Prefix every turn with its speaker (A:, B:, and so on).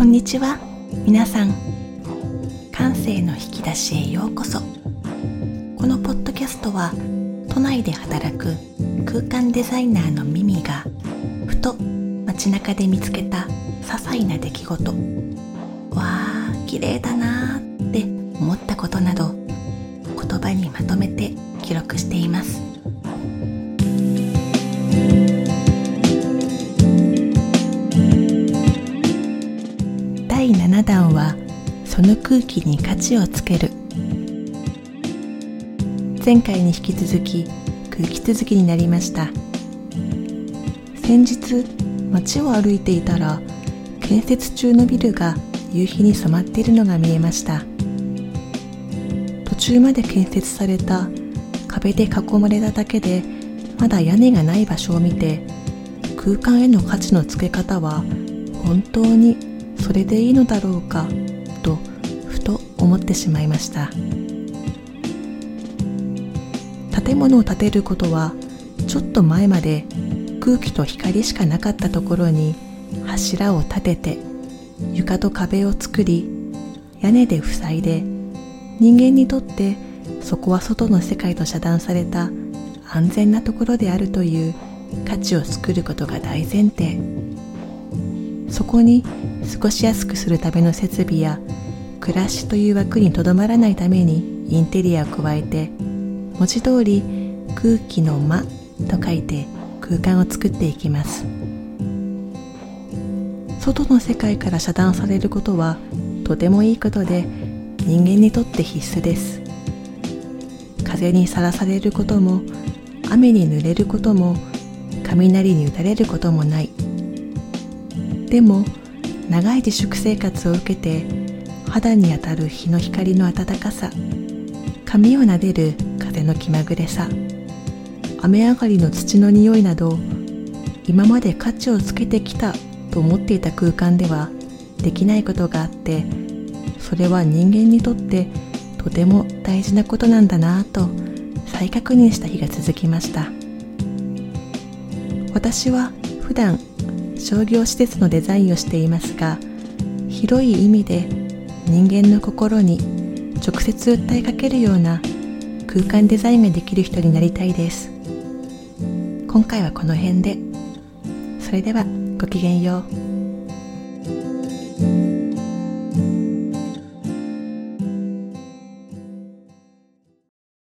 A: こんにちは。皆さん感性の引き出しへようこそ。このポッドキャストは都内で働く空間デザイナーのミミがふと街中で見つけた些細な出来事。わあ綺麗だなーって思ったことなど言葉にまとめて記録しています。その空気に価値をつける。前回に引き続き空気続きになりました。先日街を歩いていたら建設中のビルが夕日に染まっているのが見えました。途中まで建設された壁で囲まれただけでまだ屋根がない場所を見て空間への価値のつけ方は本当にそれでいいのだろうかと思ってしまいました。建物を建てることはちょっと前まで空気と光しかなかったところに柱を立てて床と壁を作り屋根で塞いで人間にとってそこは外の世界と遮断された安全なところであるという価値を作ることが大前提。そこに過ごしやすくするための設備や暮らしという枠にとどまらないためにインテリアを加えて文字通り空気の間と書いて空間を作っていきます。外の世界から遮断されることはとてもいいことで人間にとって必須です。風にさらされることも雨に濡れることも雷に打たれることもない。でも長い自粛生活を受けて肌に当たる日の光の暖かさ。髪を撫でる風の気まぐれさ。雨上がりの土の匂いなど今まで価値をつけてきたと思っていた空間ではできないことがあってそれは人間にとってとても大事なことなんだなぁと再確認した日が続きました。私は普段商業施設のデザインをしていますが広い意味で人間の心に直接訴えかけるような空間デザインができる人になりたいです。今回はこの辺で。それではごきげんよう。